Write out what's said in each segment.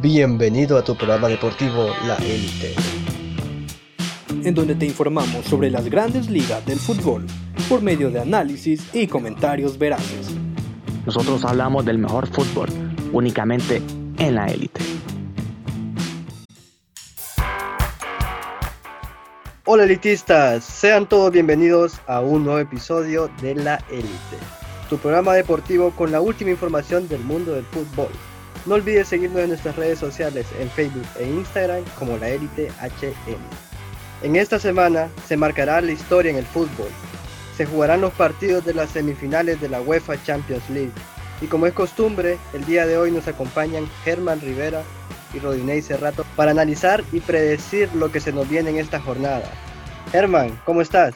Bienvenido a tu programa deportivo La Élite. En donde te informamos sobre las grandes ligas del fútbol por medio de análisis y comentarios veraces. Nosotros hablamos del mejor fútbol únicamente en La Élite. Hola elitistas, sean todos bienvenidos a un nuevo episodio de La Élite, tu programa deportivo con la última información del mundo del fútbol. No olvides seguirnos en nuestras redes sociales en Facebook e Instagram como La Élite HM. En esta semana se marcará la historia en el fútbol. Se jugarán los partidos de las semifinales de la UEFA Champions League. Y como es costumbre, el día de hoy nos acompañan Germán Rivera y Rodinei Cerrato para analizar y predecir lo que se nos viene en esta jornada. Germán, ¿cómo estás?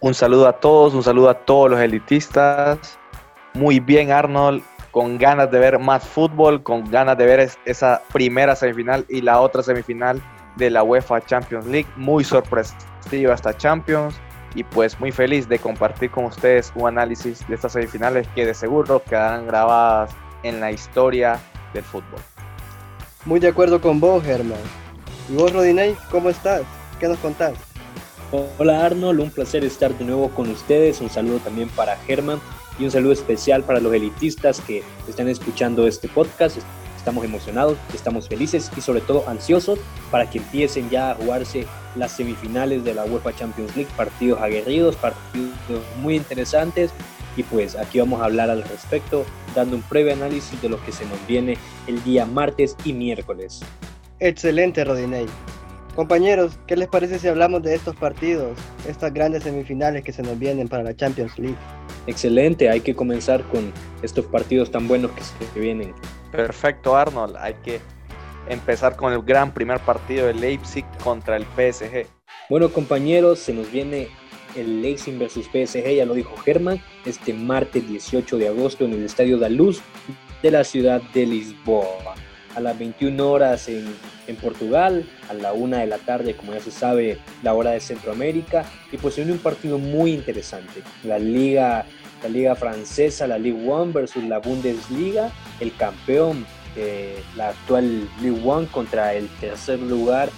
Un saludo a todos, un saludo a todos los elitistas. Muy bien, Arnold con ganas de ver más fútbol, con ganas de ver esa primera semifinal y la otra semifinal de la UEFA Champions League. Muy sorpresiva esta Champions y pues muy feliz de compartir con ustedes un análisis de estas semifinales que de seguro quedarán grabadas en la historia del fútbol. Muy de acuerdo con vos, Germán. ¿Y vos, Rodinei, cómo estás? ¿Qué nos contás? Hola Arnold, un placer estar de nuevo con ustedes. Un saludo también para Germán y un saludo especial para los elitistas que están escuchando este podcast. Estamos emocionados, estamos felices y sobre todo ansiosos para que empiecen ya a jugarse las semifinales de la UEFA Champions League, partidos aguerridos, partidos muy interesantes y pues aquí vamos a hablar al respecto, dando un breve análisis de lo que se nos viene el día martes y miércoles. Excelente, Rodinei. Compañeros, ¿qué les parece si hablamos de estos partidos, estas grandes semifinales que se nos vienen para la Champions League? Excelente, hay que comenzar con estos partidos tan buenos que se vienen. Perfecto, Arnold. Hay que empezar con el gran primer partido de Leipzig contra el PSG. Bueno, compañeros, se nos viene el Leipzig versus PSG, ya lo dijo Germán, este martes 18 de agosto en el Estadio da Luz de la ciudad de Lisboa a las 21 horas en, en, Portugal, a la 1 de la tarde, como ya se sabe, la hora de Centroamérica, y pues un partido muy interesante. La liga, la liga francesa, la Ligue 1 versus la Bundesliga, el campeón, de la actual Ligue 1 contra el tercer lugar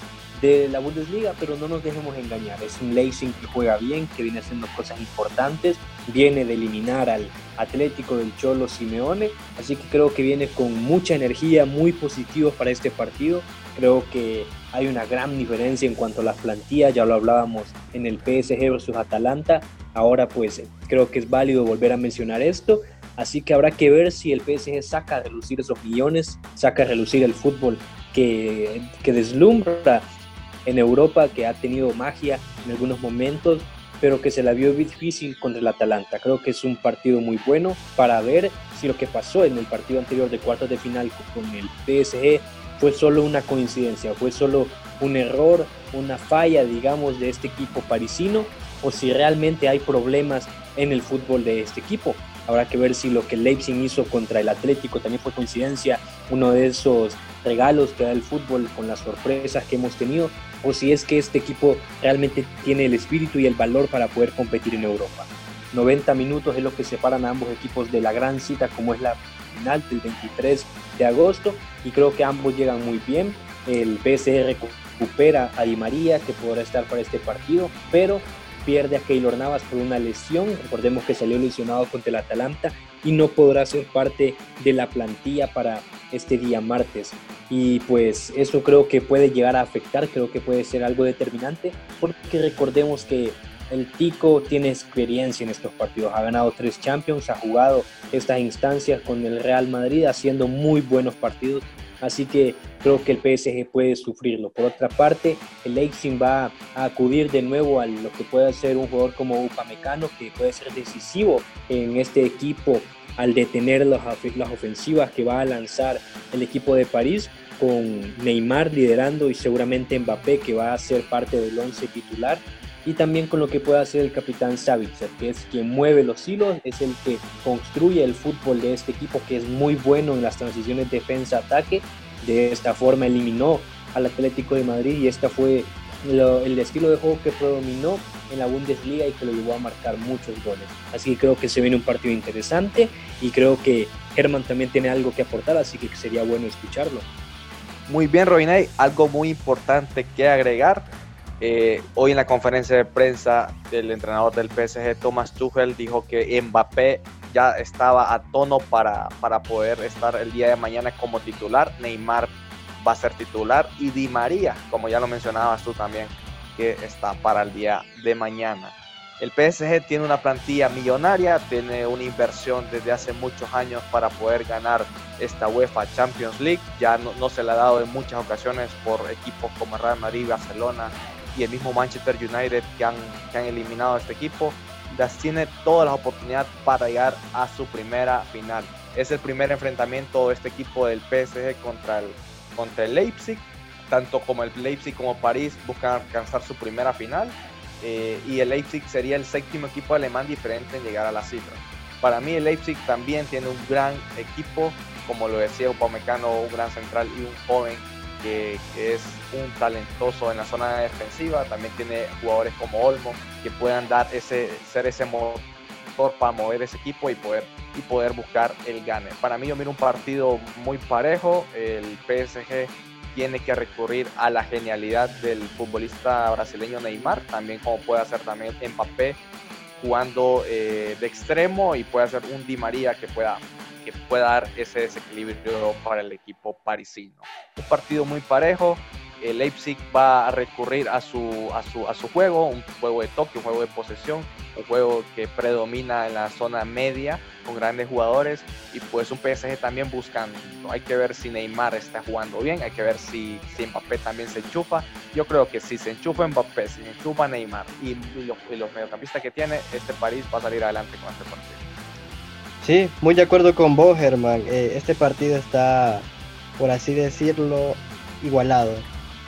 de la Bundesliga, pero no nos dejemos engañar, es un Leipzig que juega bien, que viene haciendo cosas importantes, viene de eliminar al Atlético del Cholo Simeone, así que creo que viene con mucha energía, muy positivo para este partido, creo que hay una gran diferencia en cuanto a las plantillas, ya lo hablábamos en el PSG versus Atalanta, ahora pues creo que es válido volver a mencionar esto, así que habrá que ver si el PSG saca a relucir esos millones, saca a relucir el fútbol que, que deslumbra en Europa que ha tenido magia en algunos momentos, pero que se la vio difícil contra el Atalanta. Creo que es un partido muy bueno para ver si lo que pasó en el partido anterior de cuartos de final con el PSG fue solo una coincidencia, fue solo un error, una falla, digamos, de este equipo parisino, o si realmente hay problemas en el fútbol de este equipo. Habrá que ver si lo que Leipzig hizo contra el Atlético también fue coincidencia, uno de esos regalos que da el fútbol con las sorpresas que hemos tenido, o si es que este equipo realmente tiene el espíritu y el valor para poder competir en Europa. 90 minutos es lo que separan a ambos equipos de la gran cita como es la final del 23 de agosto y creo que ambos llegan muy bien. El PSG recupera a Di María que podrá estar para este partido, pero pierde a Keylor Navas por una lesión. Recordemos que salió lesionado contra el Atalanta y no podrá ser parte de la plantilla para este día martes. Y pues eso creo que puede llegar a afectar, creo que puede ser algo determinante, porque recordemos que el Tico tiene experiencia en estos partidos, ha ganado tres Champions, ha jugado estas instancias con el Real Madrid haciendo muy buenos partidos Así que creo que el PSG puede sufrirlo. Por otra parte, el Leipzig va a acudir de nuevo a lo que puede ser un jugador como Upamecano, que puede ser decisivo en este equipo al detener las, ofensivas que va a lanzar el equipo de París, con Neymar liderando y seguramente Mbappé, que va a ser parte del once titular y también con lo que puede hacer el capitán Savitzer, que es quien mueve los hilos, es el que construye el fútbol de este equipo, que es muy bueno en las transiciones defensa-ataque. De esta forma eliminó al Atlético de Madrid y este fue el estilo de juego que predominó en la Bundesliga y que lo llevó a marcar muchos goles. Así que creo que se viene un partido interesante y creo que Herman también tiene algo que aportar, así que sería bueno escucharlo. Muy bien, Robinay, algo muy importante que agregar. Eh, hoy en la conferencia de prensa del entrenador del PSG, Thomas Tuchel, dijo que Mbappé ya estaba a tono para, para poder estar el día de mañana como titular. Neymar va a ser titular y Di María, como ya lo mencionabas tú también, que está para el día de mañana. El PSG tiene una plantilla millonaria, tiene una inversión desde hace muchos años para poder ganar esta UEFA Champions League. Ya no, se le ha dado en muchas ocasiones por equipos como Real Madrid, Barcelona y el mismo Manchester United que han, que han eliminado este equipo. Las tiene todas las oportunidades para llegar a su primera final. Es el primer enfrentamiento de este equipo del PSG contra el, contra el Leipzig. Tanto como el Leipzig como París buscan alcanzar su primera final eh, y el Leipzig sería el séptimo equipo alemán diferente en llegar a la cifra. Para mí el Leipzig también tiene un gran equipo, como lo decía Upamecano, un gran central y un joven que, es un talentoso en la zona defensiva. También tiene jugadores como Olmo que puedan dar ese, ser ese motor para mover ese equipo y poder, y poder buscar el gane. Para mí yo miro un partido muy parejo. El PSG tiene que recurrir a la genialidad del futbolista brasileño Neymar, también como puede hacer también Mbappé jugando eh, de extremo y puede hacer un Di María que pueda, pueda dar ese desequilibrio para el equipo parisino. Un partido muy parejo, el Leipzig va a recurrir a su, a su, a su juego, un juego de toque, un juego de posesión, un juego que predomina en la zona media con grandes jugadores y pues un PSG también buscando. Hay que ver si Neymar está jugando bien, hay que ver si, si Mbappé también se enchufa. Yo creo que si se enchufa Mbappé, si se enchufa Neymar y, los, mediocampistas que tiene, este París va a salir adelante con este partido. Sí, muy de acuerdo con vos, Germán. Eh, este partido está, por así decirlo, igualado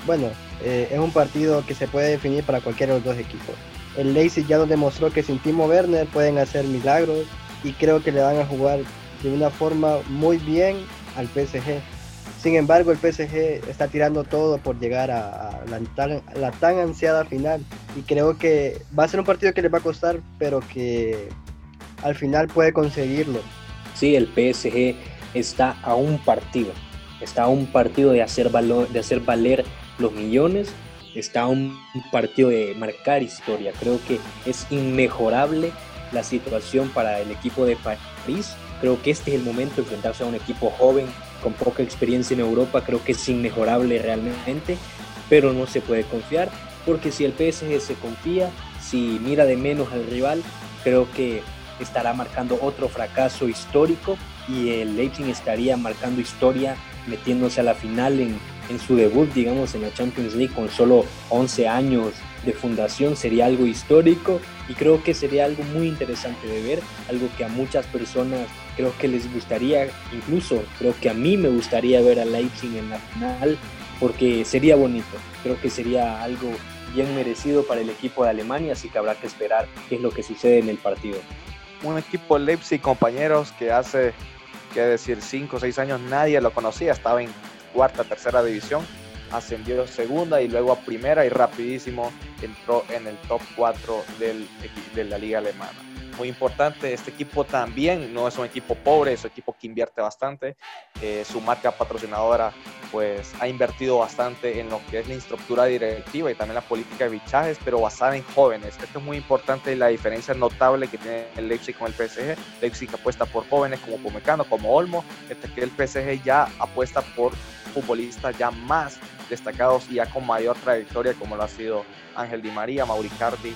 bueno, eh, es un partido que se puede definir para cualquiera de los dos equipos. El Leipzig ya nos demostró que sin Timo Werner pueden hacer milagros y creo que le van a jugar de una forma muy bien al PSG. Sin embargo, el PSG está tirando todo por llegar a, la, tan, la, tan, ansiada final y creo que va a ser un partido que le va a costar, pero que al final puede conseguirlo. Sí, el PSG está a un partido, está a un partido de hacer, valor, de hacer valer los millones, está un partido de marcar historia. Creo que es inmejorable la situación para el equipo de París. Creo que este es el momento de enfrentarse a un equipo joven con poca experiencia en Europa. Creo que es inmejorable realmente, pero no se puede confiar porque si el PSG se confía, si mira de menos al rival, creo que estará marcando otro fracaso histórico y el Leipzig estaría marcando historia metiéndose a la final en en su debut, digamos, en la Champions League con solo 11 años de fundación sería algo histórico y creo que sería algo muy interesante de ver, algo que a muchas personas creo que les gustaría, incluso creo que a mí me gustaría ver a Leipzig en la final porque sería bonito, creo que sería algo bien merecido para el equipo de Alemania, así que habrá que esperar qué es lo que sucede en el partido. Un equipo Leipzig, compañeros, que hace, que decir, 5 o 6 años nadie lo conocía, estaba en cuarta, tercera división, ascendió segunda y luego a primera y rapidísimo entró en el top 4 del, de la liga alemana muy importante. Este equipo también no es un equipo pobre, es un equipo que invierte bastante. Eh, su marca patrocinadora pues ha invertido bastante en lo que es la estructura directiva y también la política de bichajes, pero basada en jóvenes. Esto es muy importante y la diferencia notable que tiene el Leipzig con el PSG. Leipzig apuesta por jóvenes como Pomecano, como Olmo, mientras que el PSG ya apuesta por futbolistas ya más destacados y ya con mayor trayectoria como lo ha sido Ángel Di María, Mauricardi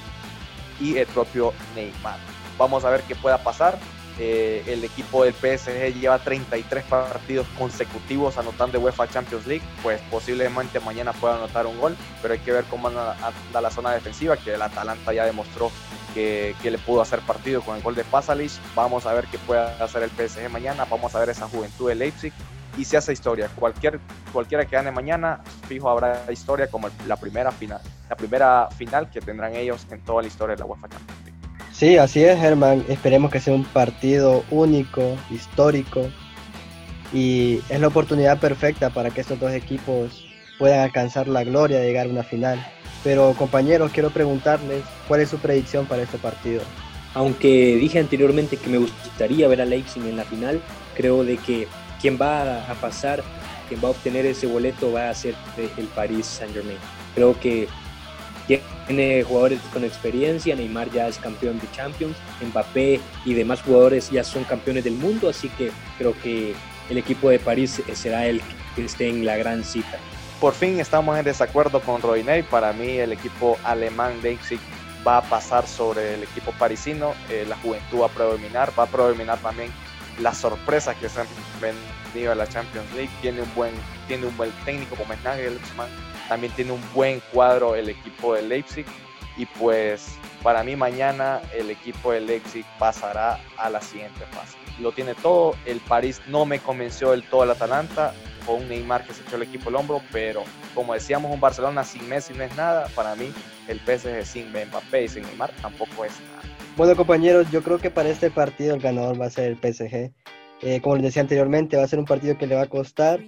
y el propio Neymar. Vamos a ver qué pueda pasar. Eh, el equipo del PSG lleva 33 partidos consecutivos anotando UEFA Champions League, pues posiblemente mañana pueda anotar un gol, pero hay que ver cómo anda, la zona defensiva, que el Atalanta ya demostró que, le pudo hacer partido con el gol de Pasalic. Vamos a ver qué puede hacer el PSG mañana, vamos a ver esa juventud de Leipzig y se hace historia. Cualquier, cualquiera que gane mañana, fijo habrá historia como la primera final, la primera final que tendrán ellos en toda la historia de la UEFA Champions. Sí, así es, Germán. Esperemos que sea un partido único, histórico. Y es la oportunidad perfecta para que estos dos equipos puedan alcanzar la gloria de llegar a una final. Pero compañeros, quiero preguntarles cuál es su predicción para este partido. Aunque dije anteriormente que me gustaría ver a Leipzig en la final, creo de que quien va a pasar quien va a obtener ese boleto va a ser el Paris Saint Germain. Creo que tiene jugadores con experiencia, Neymar ya es campeón de Champions, Mbappé y demás jugadores ya son campeones del mundo, así que creo que el equipo de París será el que esté en la gran cita. Por fin estamos en desacuerdo con Roiney. Para mí el equipo alemán Leipzig va a pasar sobre el equipo parisino. Eh, la juventud va a predominar. Va a predominar también las sorpresas que se han venido a la Champions League. Tiene un buen, tiene un buen técnico como es Nagelsmann. También tiene un buen cuadro el equipo de Leipzig. Y pues para mí mañana el equipo de Leipzig pasará a la siguiente fase. Lo tiene todo. El París no me convenció del todo el Atalanta un Neymar que se echó el equipo al hombro, pero como decíamos, un Barcelona sin Messi no es nada. Para mí, el PSG sin Mbappé y sin Neymar tampoco es nada. Bueno, compañeros, yo creo que para este partido el ganador va a ser el PSG. Eh, como les decía anteriormente, va a ser un partido que le va a costar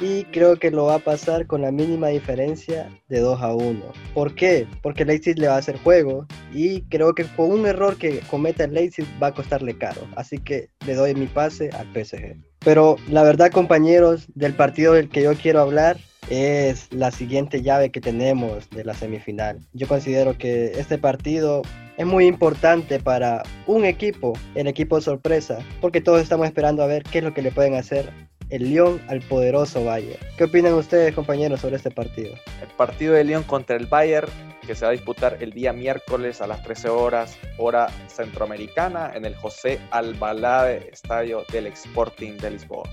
y creo que lo va a pasar con la mínima diferencia de 2 a 1. ¿Por qué? Porque Leipzig le va a hacer juego y creo que con un error que cometa el Leipzig va a costarle caro. Así que le doy mi pase al PSG. Pero la verdad, compañeros, del partido del que yo quiero hablar es la siguiente llave que tenemos de la semifinal. Yo considero que este partido es muy importante para un equipo, el equipo sorpresa, porque todos estamos esperando a ver qué es lo que le pueden hacer el Lyon al poderoso Bayern. ¿Qué opinan ustedes, compañeros, sobre este partido? El partido de Lyon contra el Bayern, que se va a disputar el día miércoles a las 13 horas, hora centroamericana, en el José Albalade Estadio del Sporting de Lisboa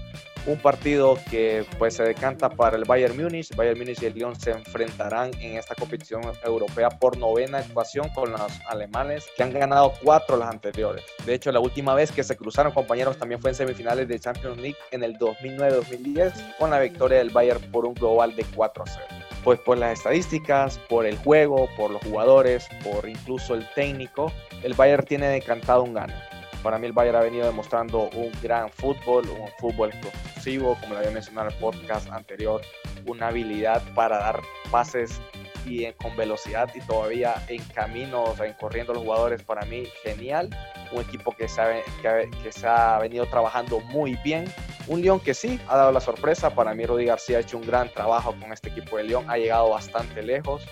un partido que pues se decanta para el Bayern Múnich. Bayern Múnich y el Lyon se enfrentarán en esta competición europea por novena actuación con los alemanes que han ganado cuatro las anteriores. De hecho, la última vez que se cruzaron compañeros también fue en semifinales de Champions League en el 2009-2010 con la victoria del Bayern por un global de 4 a 0 pues por las estadísticas, por el juego, por los jugadores, por incluso el técnico, el Bayern tiene decantado un gano. Para mí el Bayern ha venido demostrando un gran fútbol, un fútbol exclusivo, como lo había mencionado en el podcast anterior, una habilidad para dar pases y con velocidad y todavía en camino, o sea, en corriendo los jugadores, para mí genial. Un equipo que se, ha, que, se ha venido trabajando muy bien. Un León que sí ha dado la sorpresa. Para mí, Rudy García ha hecho un gran trabajo con este equipo de León. Ha llegado bastante lejos,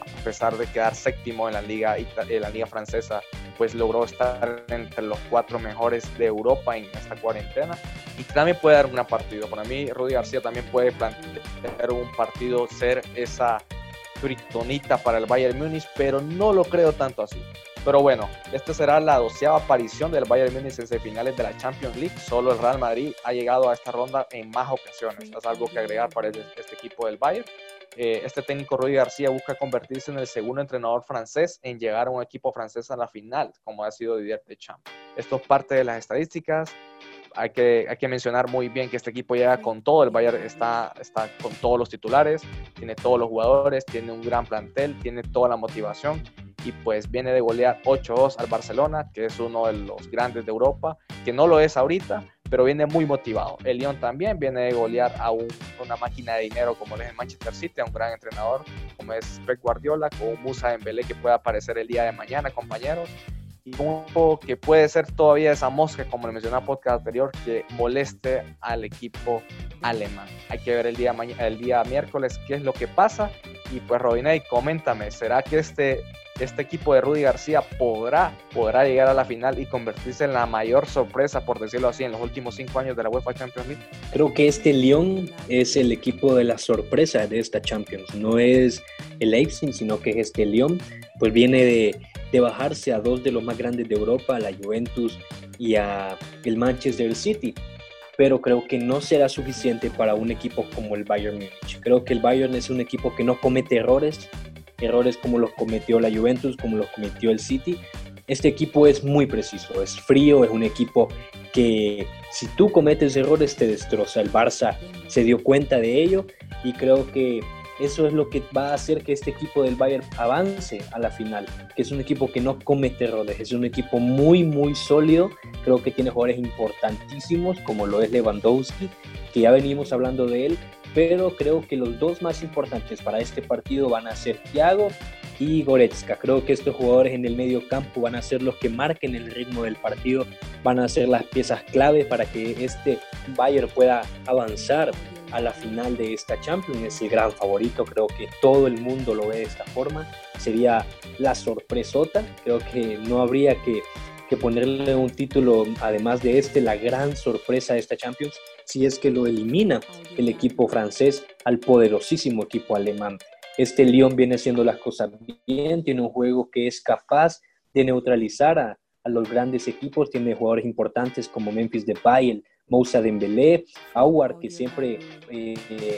a pesar de quedar séptimo en la liga, en la liga francesa pues logró estar entre los cuatro mejores de Europa en esta cuarentena y también puede dar una partido. Para mí, Rudy García también puede plantear un partido, ser esa criptonita para el Bayern Múnich, pero no lo creo tanto así. Pero bueno, esta será la doceava aparición del Bayern Múnich en semifinales de la Champions League. Solo el Real Madrid ha llegado a esta ronda en más ocasiones. Es algo que agregar para este, este equipo del Bayern. Eh, este técnico Rudy García busca convertirse en el segundo entrenador francés en llegar a un equipo francés a la final, como ha sido Didier Deschamps. Esto es parte de las estadísticas. Hay que, hay que mencionar muy bien que este equipo llega con todo. El Bayern está, está con todos los titulares, tiene todos los jugadores, tiene un gran plantel, tiene toda la motivación y pues viene de golear 8-2 al Barcelona, que es uno de los grandes de Europa, que no lo es ahorita, pero viene muy motivado. El Lyon también viene de golear a una máquina de dinero como es el Manchester City, a un gran entrenador como es Pep Guardiola, con un Musa Dembélé que puede aparecer el día de mañana, compañeros. Y un que puede ser todavía esa mosca, como le mencioné en el podcast anterior, que moleste al equipo alemán. Hay que ver el día, el día miércoles qué es lo que pasa. Y pues Robinay, coméntame, ¿será que este este equipo de Rudy García podrá, podrá llegar a la final y convertirse en la mayor sorpresa, por decirlo así, en los últimos cinco años de la UEFA Champions League? Creo que este Lyon es el equipo de la sorpresa de esta Champions. No es el Leipzig, sino que este Lyon, pues viene de, de bajarse a dos de los más grandes de Europa, la Juventus y a el Manchester City pero creo que no será suficiente para un equipo como el Bayern Múnich. Creo que el Bayern es un equipo que no comete errores, errores como los cometió la Juventus, como los cometió el City. Este equipo es muy preciso, es frío, es un equipo que si tú cometes errores te destroza. El Barça se dio cuenta de ello y creo que eso es lo que va a hacer que este equipo del Bayern avance a la final, que es un equipo que no comete errores, es un equipo muy, muy sólido, creo que tiene jugadores importantísimos como lo es Lewandowski, que ya venimos hablando de él, pero creo que los dos más importantes para este partido van a ser Thiago y Goretzka. Creo que estos jugadores en el medio campo van a ser los que marquen el ritmo del partido, van a ser las piezas clave para que este Bayern pueda avanzar a la final de esta Champions, es el gran favorito, creo que todo el mundo lo ve de esta forma, sería la sorpresota, creo que no habría que, que ponerle un título, además de este, la gran sorpresa de esta Champions, si es que lo elimina el equipo francés al poderosísimo equipo alemán. Este Lyon viene haciendo las cosas bien, tiene un juego que es capaz de neutralizar a, a los grandes equipos, tiene jugadores importantes como Memphis Depay, el Moussa Dembélé, Aouar que siempre eh,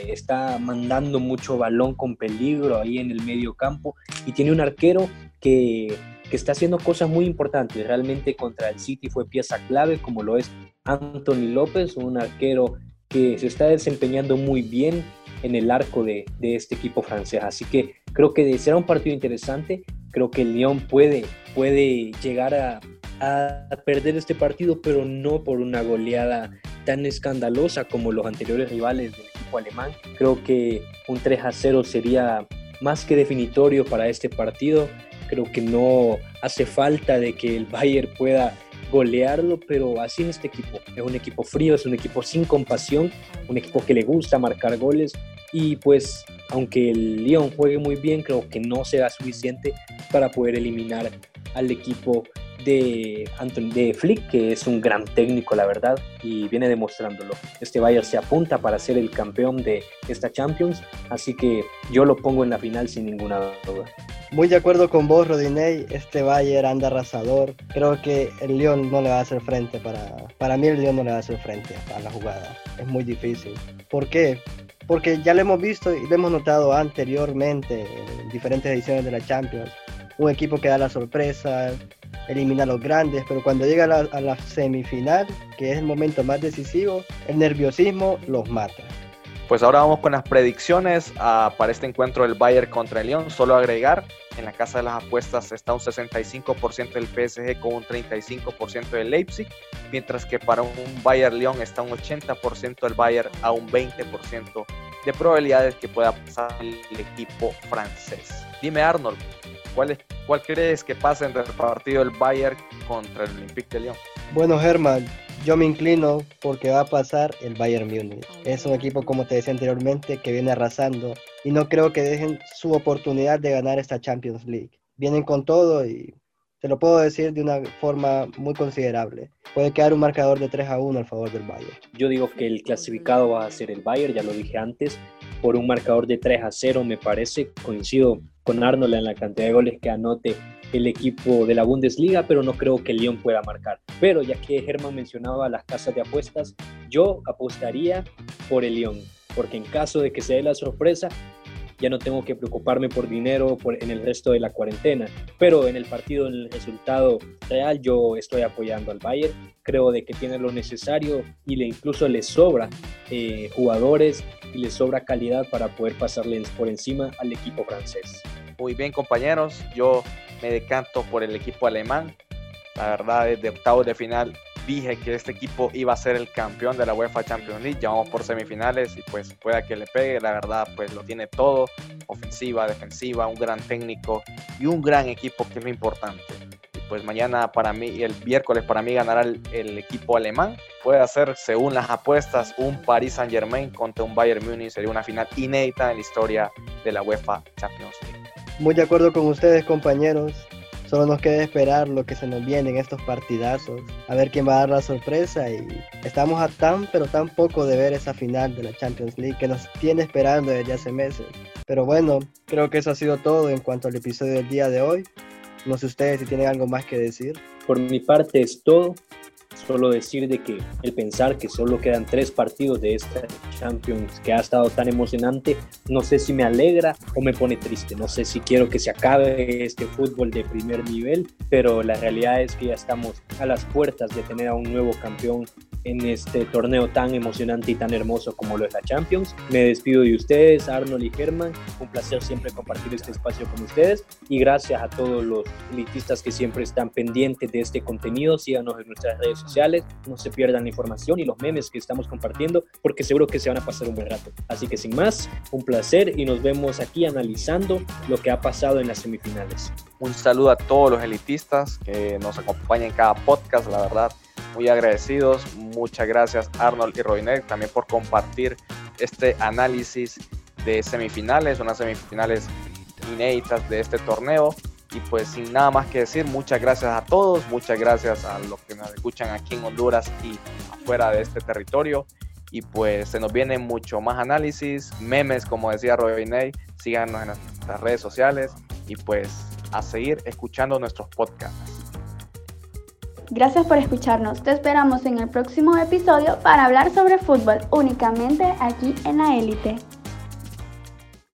está mandando mucho balón con peligro ahí en el medio campo y tiene un arquero que, que está haciendo cosas muy importantes. Realmente contra el City fue pieza clave como lo es Anthony López, un arquero que se está desempeñando muy bien en el arco de, de este equipo francés. Así que creo que será un partido interesante. Creo que el Lyon puede, puede llegar a, a perder este partido, pero no por una goleada tan escandalosa como los anteriores rivales del equipo alemán. Creo que un 3 a 0 sería más que definitorio para este partido. Creo que no hace falta de que el Bayern pueda golearlo, pero así es este equipo. Es un equipo frío, es un equipo sin compasión, un equipo que le gusta marcar goles y pues aunque el Lyon juegue muy bien, creo que no será suficiente para poder eliminar al equipo de Anthony de Flick, que es un gran técnico, la verdad, y viene demostrándolo. Este Bayern se apunta para ser el campeón de esta Champions, así que yo lo pongo en la final sin ninguna duda. Muy de acuerdo con vos, Rodinei. Este Bayern anda arrasador. Creo que el León no le va a hacer frente. Para, para mí, el León no le va a hacer frente a la jugada. Es muy difícil. ¿Por qué? Porque ya lo hemos visto y lo hemos notado anteriormente en diferentes ediciones de la Champions. Un equipo que da la sorpresa, elimina a los grandes, pero cuando llega a la, semifinal, que es el momento más decisivo, el nerviosismo los mata. Pues ahora vamos con las predicciones uh, para este encuentro del Bayern contra el Lyon. Solo agregar, en la casa de las apuestas está un 65% del PSG con un 35% del Leipzig, mientras que para un Bayern Lyon está un 80% del Bayern a un 20% de probabilidades que pueda pasar el equipo francés. Dime Arnold, ¿cuál, es, cuál crees que pasa entre el partido del Bayern contra el Olympique de Lyon? Bueno, Germán, yo me inclino porque va a pasar el Bayern Múnich. Es un equipo, como te decía anteriormente, que viene arrasando y no creo que dejen su oportunidad de ganar esta Champions League. Vienen con todo y te lo puedo decir de una forma muy considerable. Puede quedar un marcador de 3 a 1 al favor del Bayern. Yo digo que el clasificado va a ser el Bayern, ya lo dije antes, por un marcador de 3 a 0 me parece. Coincido con Arnold en la cantidad de goles que anote el equipo de la Bundesliga, pero no creo que el Lyon pueda marcar. Pero ya que Germán mencionaba las casas de apuestas, yo apostaría por el Lyon, porque en caso de que se dé la sorpresa, ya no tengo que preocuparme por dinero en el resto de la cuarentena. Pero en el partido, en el resultado real, yo estoy apoyando al Bayern. Creo de que tiene lo necesario y le incluso le sobra eh, jugadores y le sobra calidad para poder pasarles por encima al equipo francés. Muy bien compañeros, yo me decanto por el equipo alemán. La verdad, desde octavos de final dije que este equipo iba a ser el campeón de la UEFA Champions League. Ya vamos por semifinales y pues pueda que le pegue. La verdad, pues lo tiene todo: ofensiva, defensiva, un gran técnico y un gran equipo que es lo importante. Y pues mañana para mí el miércoles para mí ganará el, el equipo alemán. Puede hacer, según las apuestas, un Paris Saint Germain contra un Bayern Múnich. Sería una final inédita en la historia de la UEFA Champions League. Muy de acuerdo con ustedes, compañeros. Solo nos queda esperar lo que se nos viene en estos partidazos, a ver quién va a dar la sorpresa y estamos a tan pero tan poco de ver esa final de la Champions League que nos tiene esperando desde hace meses. Pero bueno, creo que eso ha sido todo en cuanto al episodio del día de hoy. No sé ustedes si tienen algo más que decir. Por mi parte es todo. Solo decir de que el pensar que solo quedan tres partidos de esta Champions que ha estado tan emocionante, no sé si me alegra o me pone triste. No sé si quiero que se acabe este fútbol de primer nivel, pero la realidad es que ya estamos a las puertas de tener a un nuevo campeón en este torneo tan emocionante y tan hermoso como lo es la Champions. Me despido de ustedes, Arnold y Germán. Un placer siempre compartir este espacio con ustedes y gracias a todos los elitistas que siempre están pendientes de este contenido. Síganos en nuestras redes sociales, no se pierdan la información y los memes que estamos compartiendo porque seguro que se van a pasar un buen rato. Así que sin más, un placer y nos vemos aquí analizando lo que ha pasado en las semifinales. Un saludo a todos los elitistas que nos acompañan en cada podcast, la verdad muy agradecidos. Muchas gracias Arnold y Roinet también por compartir este análisis de semifinales, unas semifinales inéditas de este torneo. Y pues sin nada más que decir, muchas gracias a todos, muchas gracias a los que nos escuchan aquí en Honduras y afuera de este territorio. Y pues se nos viene mucho más análisis, memes, como decía Ney, síganos en nuestras redes sociales y pues a seguir escuchando nuestros podcasts. Gracias por escucharnos. Te esperamos en el próximo episodio para hablar sobre fútbol únicamente aquí en la élite.